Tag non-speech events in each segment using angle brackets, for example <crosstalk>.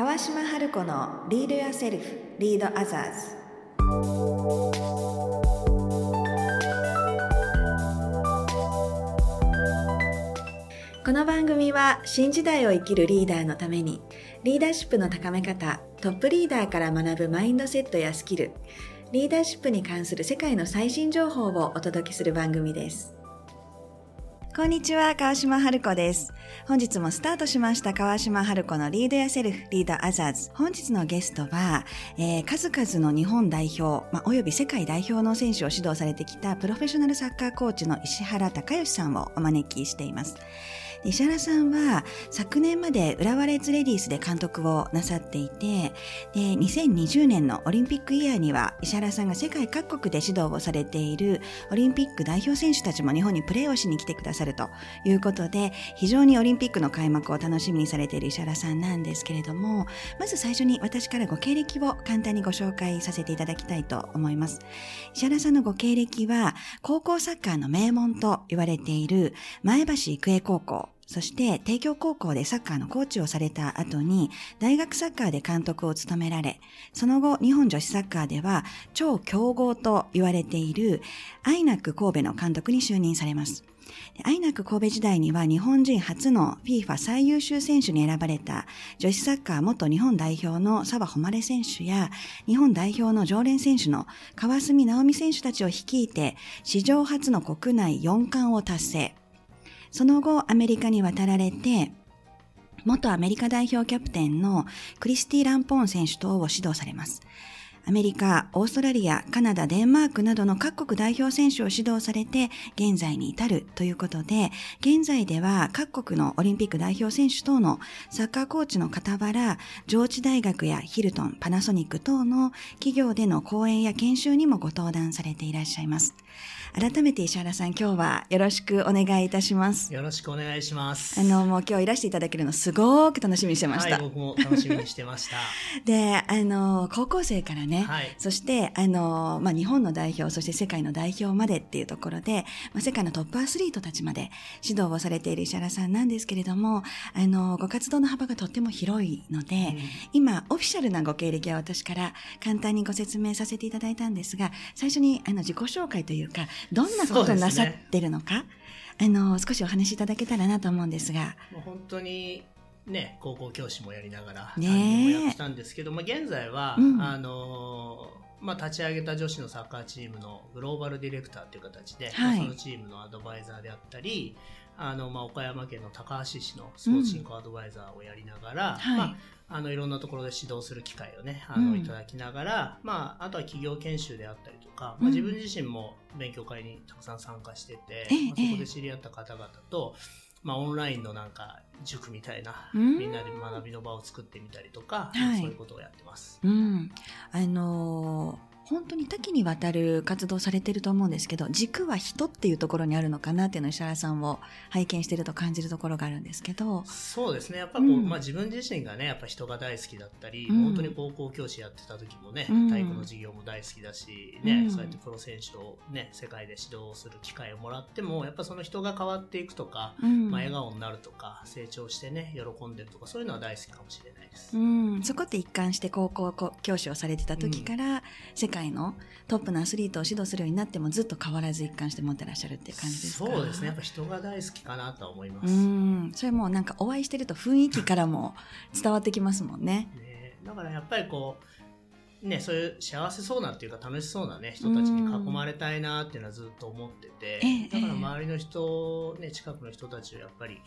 川島春子のリードやセルフリードアザーズこの番組は新時代を生きるリーダーのためにリーダーシップの高め方トップリーダーから学ぶマインドセットやスキルリーダーシップに関する世界の最新情報をお届けする番組です。こんにちは川島春子です。本日もスタートしました川島春子のリードやセルフリードアザーズ。本日のゲストは、えー、数々の日本代表、まあ、および世界代表の選手を指導されてきたプロフェッショナルサッカーコーチの石原隆義さんをお招きしています。石原さんは昨年まで浦和レッズレディースで監督をなさっていて、で、2020年のオリンピックイヤーには石原さんが世界各国で指導をされているオリンピック代表選手たちも日本にプレーをしに来てくださるということで、非常にオリンピックの開幕を楽しみにされている石原さんなんですけれども、まず最初に私からご経歴を簡単にご紹介させていただきたいと思います。石原さんのご経歴は、高校サッカーの名門と言われている前橋育英高校、そして帝京高校でサッカーのコーチをされた後に大学サッカーで監督を務められ、その後日本女子サッカーでは超強豪と言われているアイナック神戸の監督に就任されます。アイナック神戸時代には日本人初の FIFA 最優秀選手に選ばれた女子サッカー元日本代表の澤穂選手や日本代表の常連選手の川澄直美選手たちを率いて史上初の国内4冠を達成。その後アメリカに渡られて、元アメリカ代表キャプテンのクリスティ・ランポーン選手等を指導されます。アメリカ、オーストラリア、カナダ、デンマークなどの各国代表選手を指導されて現在に至るということで、現在では各国のオリンピック代表選手等のサッカーコーチの傍ら、上智大学やヒルトン、パナソニック等の企業での講演や研修にもご登壇されていらっしゃいます。改めて石原さん、今日はよろしくお願いいたします。よろしくお願いします。あの、もう今日いらしていただけるのすごく楽しみにしてました。はい、僕も楽しみにしてました。<laughs> で、あの、高校生からね、はい、そして、あの、まあ、日本の代表、そして世界の代表までっていうところで、まあ、世界のトップアスリートたちまで指導をされている石原さんなんですけれども、あの、ご活動の幅がとっても広いので、うん、今、オフィシャルなご経歴は私から簡単にご説明させていただいたんですが、最初にあの自己紹介というか、どんなことをなさってるのか、ね、あの少しお話しいただけたらなと思うんですが。もう本当にね、高校教師もやりながら、ね、やってたんですけど、まあ、現在は、うん、あのまあ、立ち上げた女子のサッカーチームのグローバルディレクターという形で、はい、そのチームのアドバイザーであったり、あの、まあ、岡山県の高橋市のスポーツ振興アドバイザーをやりながら、うん、まあ、あの、いろんなところで指導する機会をね、あの、いただきながら、うん、まあ、あとは企業研修であったりとか、まあ、自分自身も勉強会にたくさん参加してて、まあ、そこで知り合った方々と、まあ、オンラインのなんか塾みたいな、みんなで学びの場を作ってみたりとか、はい、そういうことをやってます。うん、あのー本当に多岐にわたる活動されてると思うんですけど軸は人っていうところにあるのかなっていうのを石原さんを拝見してると感じるところがあるんですけど。そうですね。やっぱこう、うん、まあ、自分自身がねやっぱ人が大好きだったり、うん、本当に高校教師やってた時もね、うん、体育の授業も大好きだし、ねそうやってプロ選手と、ね、世界で指導する機会をもらってもやっぱその人が変わっていくとか、まあ、笑顔になるとか成長してね喜んでるとかそういうのは大好きかもしれないです。うん、そこって一貫して高校教師をされてた時から、世界のトップのアスリートを指導するようになってもずっと変わらず一貫して持ってらっしゃるっていう感じですか？そうですね。やっぱ人が大好きかなと思います。うん。それもなんかお会いしてると雰囲気からも伝わってきますもんね。ね。だからやっぱりこうね、そういう幸せそうなっていうか楽しそうなね人たちに囲まれたいなっていうのはずっと思ってて、だから周りの人、ね、近くの人たちをやっぱり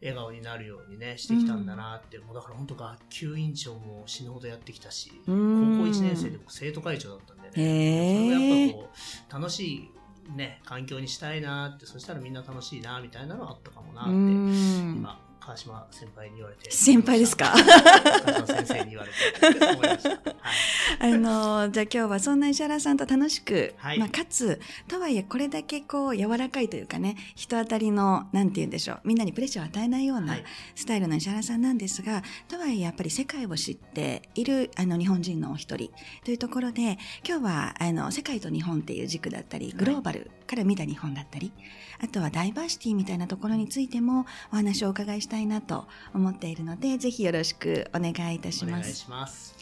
笑顔になるようにねしてきたんだなって、うん、もうだから本当学級委員長も死ぬほどやってきたし、高校1年生でも生徒会長だったんでね、それはやっぱこう楽しいね、環境にしたいなってそしたらみんな楽しいなみたいなのはあったかもなって。今川島先輩に言われて。先輩ですか？先生に言われて。思いました。はい、あのじゃあ今日はそんな石原さんと楽しく、はい、まあ、かつとはいえこれだけこう柔らかいというかね人当たりのなんて言うんでしょうみんなにプレッシャーを与えないようなスタイルの石原さんなんですが、はい、とはいえやっぱり世界を知っているあの日本人のお一人というところで今日はあの世界と日本っていう軸だったりグローバルから見た日本だったり、あとはダイバーシティみたいなところについてもお話をお伺いしたいなと思っているのでぜひよろしくお願いいたします。お願いします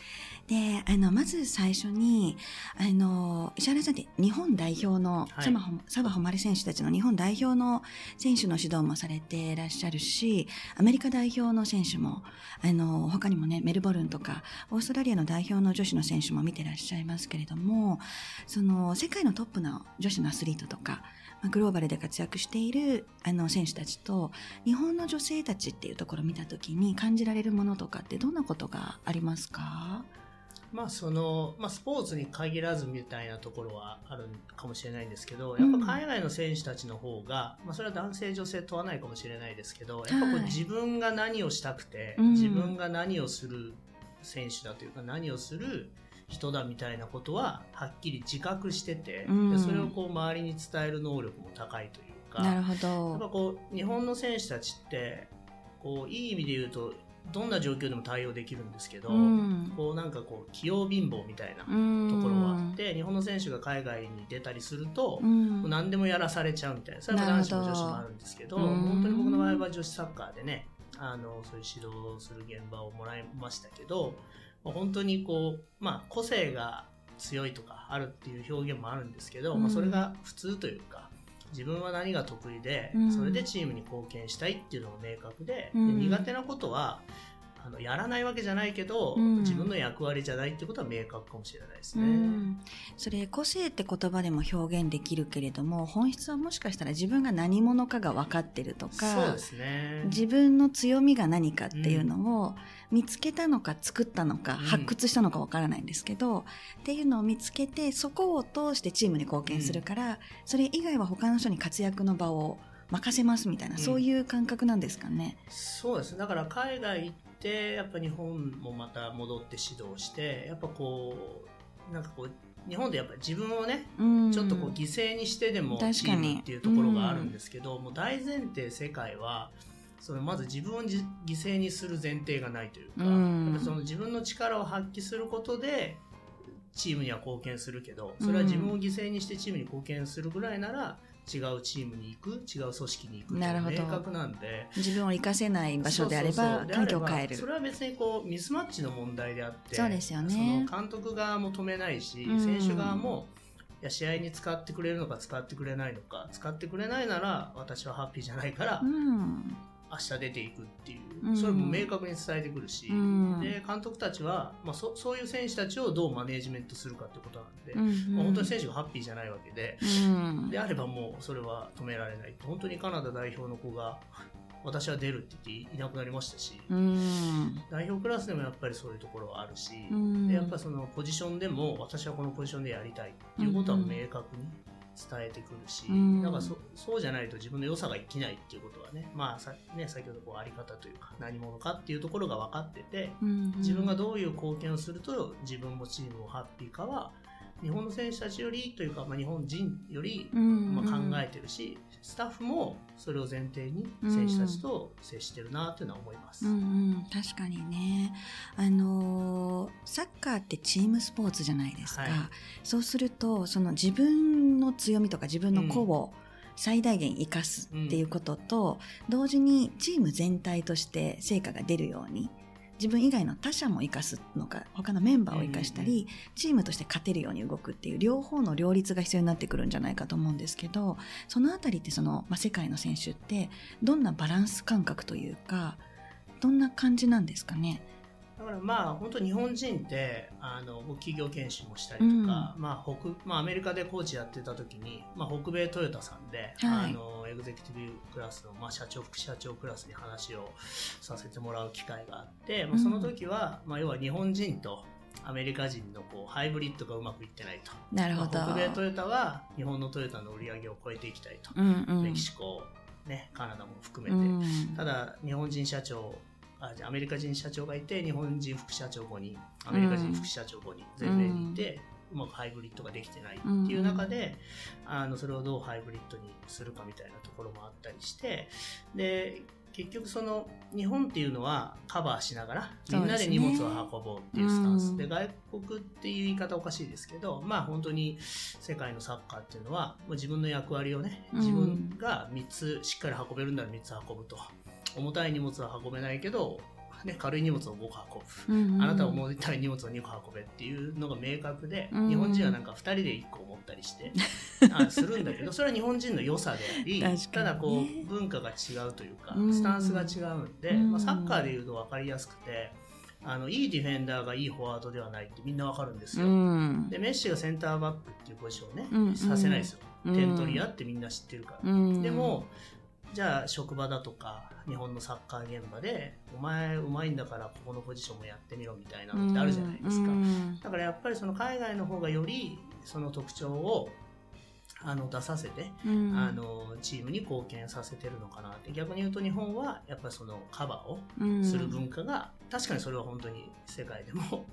であのまず最初にあの石原さんって日本代表の、はい、澤穂希選手たちの日本代表の選手の指導もされていらっしゃるしアメリカ代表の選手もあの他にもねメルボルンとかオーストラリアの代表の女子の選手も見てらっしゃいますけれどもその世界のトップの女子のアスリートとかグローバルで活躍しているあの選手たちと日本の女性たちっていうところを見た時に感じられるものとかってどんなことがありますか？まあそのまあ、スポーツに限らずみたいなところはあるかもしれないんですけど、やっぱ海外の選手たちの方が、まあ、それは男性、女性問わないかもしれないですけど、やっぱこう自分が何をしたくて、自分が何をする選手だというか、何をする人だみたいなことははっきり自覚してて、でそれをこう周りに伝える能力も高いというか、なるほど。やっぱこう日本の選手たちってこういい意味で言うとどんな状況でも対応できるんですけど、うん、こうなんかこう器用貧乏みたいなところがあって、日本の選手が海外に出たりすると、うん、何でもやらされちゃうみたいなそれは男子も女子もあるんですけど本当に僕の場合は女子サッカーでねあのそういう指導する現場をもらいましたけど本当にこう、まあ、個性が強いとかあるっていう表現もあるんですけど、うん、まあ、それが普通というか自分は何が得意で、それでチームに貢献したいっていうのが明確でで、苦手なことはあのやらないわけじゃないけど、うん、自分の役割じゃないってことは明確かもしれないですね、うん、それ個性って言葉でも表現できるけれども本質はもしかしたら自分が何者かが分かってるとかそうです、ね、自分の強みが何かっていうのを見つけたのか作ったのか、発掘したのか分からないんですけど、っていうのを見つけてそこを通してチームに貢献するから、それ以外は他の人に活躍の場を任せますみたいな、そういう感覚なん。ですかね。そうですだから海外てやっぱ日本もまた戻って指導してやっぱこうなんかこう日本でやっぱり自分をね、うん、ちょっとこう犠牲にしてでもチームっていうところがあるんですけど、うん、もう大前提世界はそのまず自分を犠牲にする前提がないというか、うん、やっぱその自分の力を発揮することでチームには貢献するけどそれは自分を犠牲にしてチームに貢献するぐらいなら違うチームに行く違う組織に行くって明確なんで。自分を生かせない場所であれば環境を変える。それは別にこうミスマッチの問題であってそうですよね。その監督側も止めないし、うん、選手側もいや試合に使ってくれるのか使ってくれないのか使ってくれないなら私はハッピーじゃないから、うん明日出ていくっていう、それも明確に伝えてくるし、うん、で監督たちは、まあ、そそういう選手たちをどうマネージメントするかってことなんで、うんうん、まあ、本当に選手がハッピーじゃないわけで、うん、であればもうそれは止められない本当にカナダ代表の子が <laughs> 私は出るって言っていなくなりましたし、うん、代表クラスでもやっぱりそういうところはあるし、でやっぱそのポジションでも私はこのポジションでやりたいっていうことは明確に。伝えてくるし、うん、なんかそそうじゃないと自分の良さが生きないっていうことはね,、まあさね先ほどこうあり方というか何者かっていうところが分かってて、自分がどういう貢献をすると自分もチームもハッピーかは日本の選手たちよりというか、まあ、日本人より、まあ、考えてるし、スタッフもそれを前提に選手たちと接してるなというのは思います、うんうん、確かにね、あのー、サッカーってチームスポーツじゃないですか、はい、そうするとその自分の強みとか自分の個を、最大限生かすっていうことと、同時にチーム全体として成果が出るように自分以外の他者も生かすのか他のメンバーを生かしたり、チームとして勝てるように動くっていう両方の両立が必要になってくるんじゃないかと思うんですけどそのあたりってその、まあ、世界の選手ってどんなバランス感覚というかどんな感じなんですかね？だからまあ本当日本人ってあの企業研修もしたりとか、うん、まあ北まあ、アメリカでコーチやってた時に、まあ、北米トヨタさんで、はい、あのエグゼクティブクラスの、まあ、社長副社長クラスに話をさせてもらう機会があって、まあ、その時は、うん、まあ、要は日本人とアメリカ人のこうハイブリッドがうまくいってないと。なるほど、まあ、北米トヨタは日本のトヨタの売り上げを超えていきたいと、うんうん、メキシコ、ね、カナダも含めて、うん、ただ日本人社長あアメリカ人社長がいて日本人副社長5人アメリカ人副社長5人全米にいて、うまくハイブリッドができてないっていう中で、あのそれをどうハイブリッドにするかみたいなところもあったりしてで結局その日本っていうのはカバーしながらみんなで荷物を運ぼうっていうスタンス。で、外国っていう言い方おかしいですけどまあ本当に世界のサッカーっていうのはもう自分の役割をね自分が3つしっかり運べるんなら3つ運ぶと重たい荷物は運べないけどね、軽い荷物を5個運ぶ、うんうん、あなたは重たい荷物を2個運べっていうのが明確で、うん、日本人はなんか2人で1個持ったりして <laughs> あするんだけどそれは日本人の良さであり、ただこう文化が違うというか、スタンスが違うんで、まあ、サッカーでいうと分かりやすくて。あのいいディフェンダーがいいフォワードではないってみんなわかるんですよ、でメッシがセンターバックっていうポジションをね、うんうん、させないですよ、点取り屋ってみんな知ってるから、でもじゃあ職場だとか日本のサッカー現場でお前うまいんだからここのポジションもやってみろみたいなのってあるじゃないですか、だからやっぱりその海外の方がよりその特徴をあの出させて、うん、あのチームに貢献させてるのかなって。逆に言うと日本はやっぱりそのカバーをする文化が、うん、確かにそれは本当に世界でも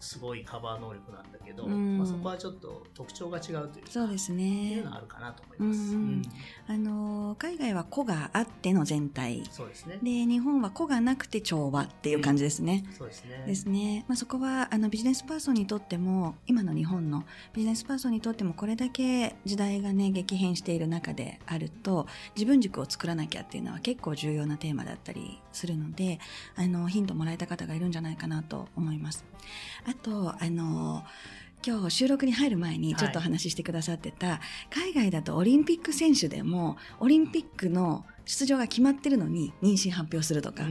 すごいカバー能力なんだけど、うん、まあ、そこはちょっと特徴が違うというそうですね。いうのはあるかなと思います、うん、あの海外は個があっての全体。そうですね。で日本は個がなくて調和っていう感じですね、そうですね。ですね、まあ、そこはあのビジネスパーソンにとっても今の日本のビジネスパーソンにとってもこれだけ時代がね激変している中であると自分軸を作らなきゃっていうのは結構重要なテーマだったりするのであのヒントもらえた方がいるんじゃないかなと思いますあとあの今日収録に入る前にちょっと話してくださってた、はい、海外だとオリンピック選手でもオリンピックの出場が決まってるのに妊娠発表するとかっ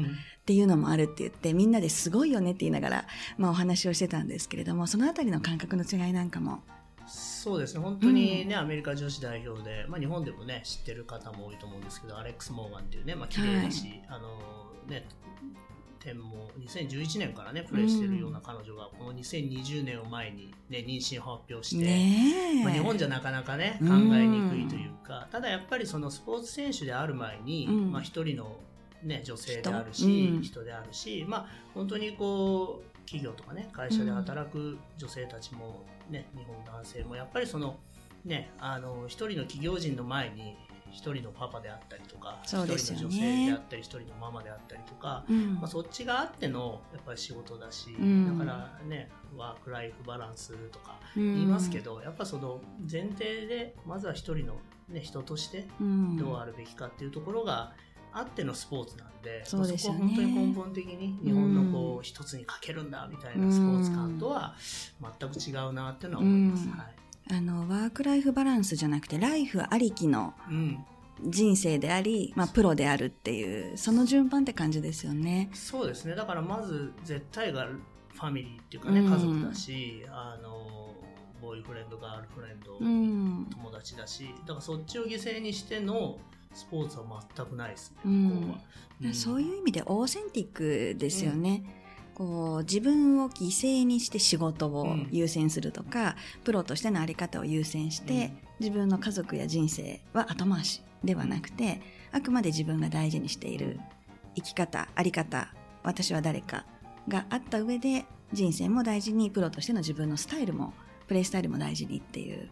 ていうのもあるって言ってみんなですごいよねって言いながら、まあ、お話をしてたんですけれどもそのあたりの感覚の違いなんかも。そうですね。本当にね、うん、アメリカ女子代表で、まあ、日本でもね知ってる方も多いと思うんですけどアレックス・モーガンっていうね、まあ綺麗だし、はい、あのね点も2011年からねプレーしてるような彼女がこの2020年を前に、ね、妊娠を発表して、まあ、日本じゃなかなかね考えにくいというか、ただやっぱりそのスポーツ選手である前に、まあ、一人の、ね、女性であるし人,、であるし、まあ、本当にこう企業とかね会社で働く女性たちも、ね、日本男性もやっぱりそのね、あの一人の企業人の前に一人のパパであったりとか一、ね、人の女性であったり一人のママであったりとか、うん、まあ、そっちがあってのやっぱり仕事だし、うん、だからねワーク・ライフ・バランスとか言いますけど、うん、やっぱその前提でまずは一人の、ね、人としてどうあるべきかっていうところがあってのスポーツなんで、ね、そこは本当に根本的に日本のこう一つにかけるんだみたいなスポーツ感とは全く違うなっていうのは思います。はいあのワーク・ライフ・バランスじゃなくてライフありきの人生であり、まあ、プロであるっていうその順番って感じですよね。そうですね。だからまず絶対がファミリーっていうかね、うん、家族だしあのボーイフレンドガールフレンド、うん、友達だしだからそっちを犠牲にしてのスポーツは全くないですね、うん、そういう意味でオーセンティックですよね。こう自分を犠牲にして仕事を優先するとか、うん、プロとしての在り方を優先して、うん、自分の家族や人生は後回しではなくてあくまで自分が大事にしている生き方在り方私は誰かがあった上で人生も大事にプロとしての自分のスタイルもプレイスタイルも大事にっていう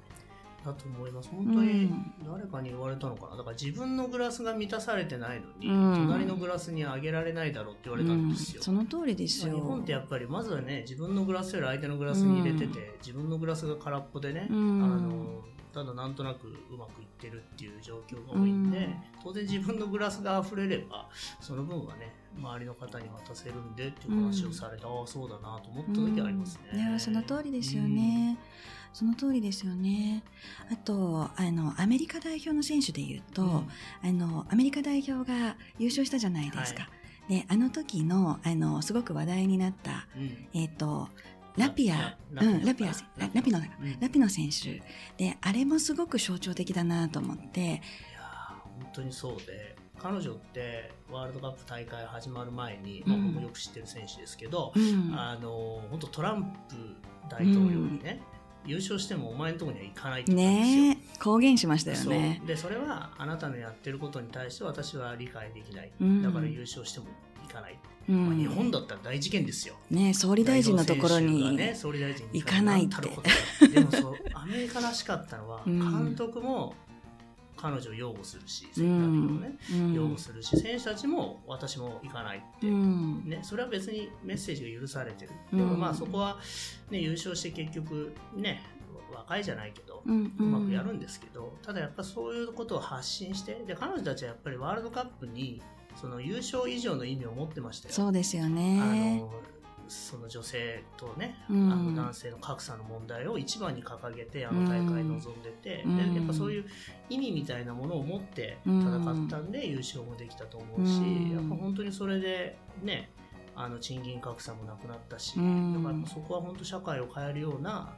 だと思います。本当に誰かに言われたのかな、だから自分のグラスが満たされてないのに、うん、隣のグラスにあげられないだろうって言われたんですよ、うん、その通りですよ。日本ってやっぱりまずはね自分のグラスより相手のグラスに入れてて、うん、自分のグラスが空っぽでね、あのただなんとなくうまくいってるっていう状況が多いんで、当然自分のグラスが溢れればその分はね周りの方に渡せるんでっていう話をされて、ああそうだなと思った時ありますね。いやその通りですよね。その通りですよね。あと、あの、アメリカ代表の選手で言うと、うん、あの、アメリカ代表が優勝したじゃないですか。はい、で、あの時の、あの、すごく話題になった、うん、えっ、ー、と、ラピア、うん、ラピア、ラピノ、ラピノ選手。で、あれもすごく象徴的だなと思って。いや本当にそうで、彼女ってワールドカップ大会始まる前に、まあ、僕もよく知ってる選手ですけど、うん、あの本当トランプ大統領にね、優勝してもお前のところには行かないって言ったんですよ。ね公言しましたよね。で、それはあなたのやってることに対して私は理解できない。うん、だから優勝しても行かない。うん、まあ、日本だったら大事件ですよ。ね総理大臣のところに行かないって。でもそう、アメリカらしかったのは、監督も彼女を擁護するし、選手をね、うん、擁護するし、選手たちも私も行かないって、うん、ね、それは別にメッセージが許されてる。でもまあそこは、ね、優勝して結局ね、若いじゃないけど、うまくやるんですけど、ただやっぱそういうことを発信して、で、彼女たちはやっぱりワールドカップに、その優勝以上の意味を持ってましたよ。そうですよね。あのその女性とね、うん、あの男性の格差の問題を一番に掲げてあの大会に臨んでて、うん、でやっぱそういう意味みたいなものを持って戦ったんで優勝もできたと思うし、うん、やっぱ本当にそれでねあの賃金格差もなくなったし、だからそこは本当社会を変えるような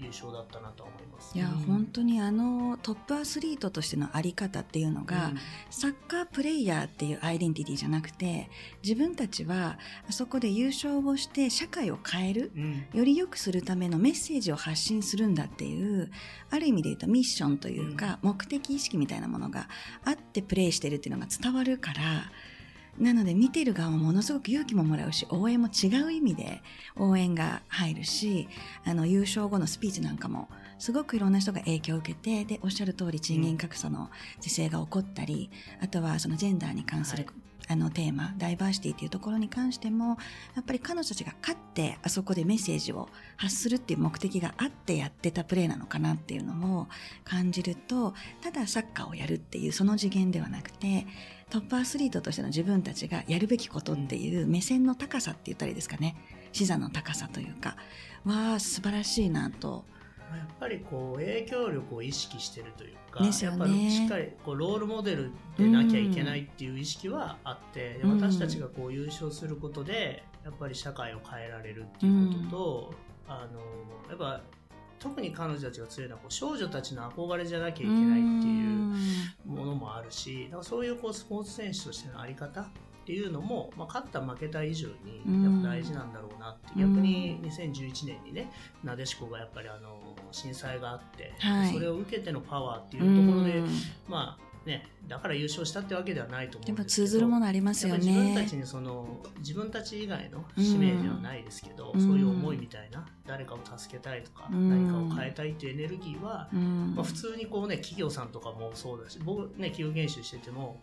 優勝だったなと思います、いや、うん、本当にあのトップアスリートとしてのあり方っていうのが、うん、サッカープレイヤーっていうアイデンティティじゃなくて自分たちはあそこで優勝をして社会を変える、うん、より良くするためのメッセージを発信するんだっていうある意味で言うとミッションというか、目的意識みたいなものがあってプレイしてるっていうのが伝わるからなので見てる側もものすごく勇気ももらうし応援も違う意味で応援が入るしあの優勝後のスピーチなんかもすごくいろんな人が影響を受けてでおっしゃる通り賃金格差の是正が起こったり、あとはそのジェンダーに関する、あのテーマ、ダイバーシティっていうところに関しても、やっぱり彼女たちが勝ってあそこでメッセージを発するっていう目的があってやってたプレーなのかなっていうのを感じると、ただサッカーをやるっていうその次元ではなくて、トップアスリートとしての自分たちがやるべきことっていう目線の高さって言ったらいいですかね。視座の高さというか、は素晴らしいなと。やっぱりこう影響力を意識してるというか、ね、やっぱりしっかりこうロールモデルでなきゃいけないっていう意識はあって、うん、私たちがこう優勝することでやっぱり社会を変えられるっていうことと、うん、あのやっぱ特に彼女たちが強いのはこう少女たちの憧れじゃなきゃいけないっていうものもあるしだからそういうこうスポーツ選手としての在り方っていうのも、まあ、勝った負けた以上にやっぱ大事なんだろうなって、逆に2011年にねなでしこがやっぱりあの震災があって、はい、それを受けてのパワーっていうところで、まあね、だから優勝したってわけではないと思うんですけど通ずるものありますよね。自分たちにその自分たち以外の使命ではないですけど、うん、そういう思いみたいな誰かを助けたいとか、うん、何かを変えたいっていうエネルギーは、うん、まあ、普通にこうね企業さんとかもそうだし僕ね企業研修してても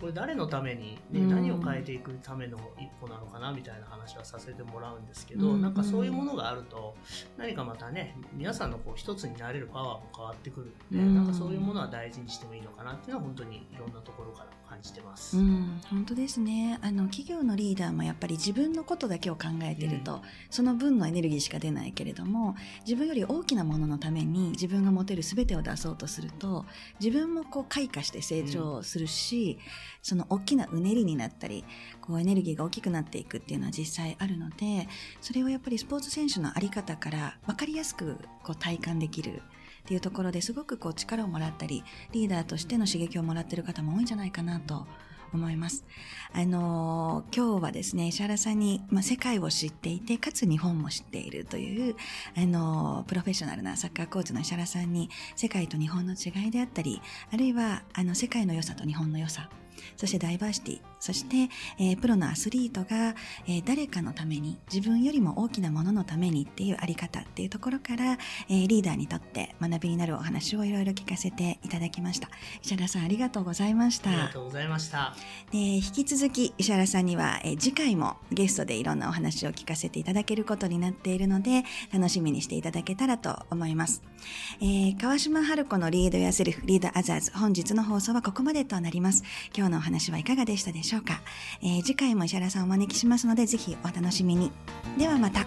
これ誰のために、ね、何を変えていくための一歩なのかなみたいな話はさせてもらうんですけど、うん、なんかそういうものがあると何かまたね皆さんのこう一つになれるパワーも変わってくるんで、うん、なんかそういうものは大事にしてもいいのかなっていうのは本当にいろんなところから感じてます。うん、本当ですね。あの企業のリーダーもやっぱり自分のことだけを考えてると、うん、その分のエネルギーしか出ないけれども自分より大きなもののために自分が持てる全てを出そうとすると自分もこう開花して成長するし、その大きなうねりになったりこうエネルギーが大きくなっていくっていうのは実際あるのでそれをやっぱりスポーツ選手の在り方から分かりやすくこう体感できるっていうところですごくこう力をもらったりリーダーとしての刺激をもらってる方も多いんじゃないかなと思います。あのー、今日はですね、石原さんに、まあ、世界を知っていて、かつ日本も知っているという、あのー、プロフェッショナルなサッカーコーチの石原さんに、世界と日本の違いであったり、あるいは、あの、世界の良さと日本の良さ、そしてダイバーシティ、そして、えー、プロのアスリートが、えー、誰かのために、自分よりも大きなもののためにっていうあり方っていうところから、えー、リーダーにとって学びになるお話をいろいろ聞かせていただきました。石原さんありがとうございました。ありがとうございました。で引き続き石原さんには、えー、次回もゲストでいろんなお話を聞かせていただけることになっているので、楽しみにしていただけたらと思います。えー、川島春子のリードやセルフ、リードアザーズ、本日の放送はここまでとなります。今日のお話はいかがでしたでしょうか、えー、次回も石原さんをお招きしますので、ぜひお楽しみに。ではまた。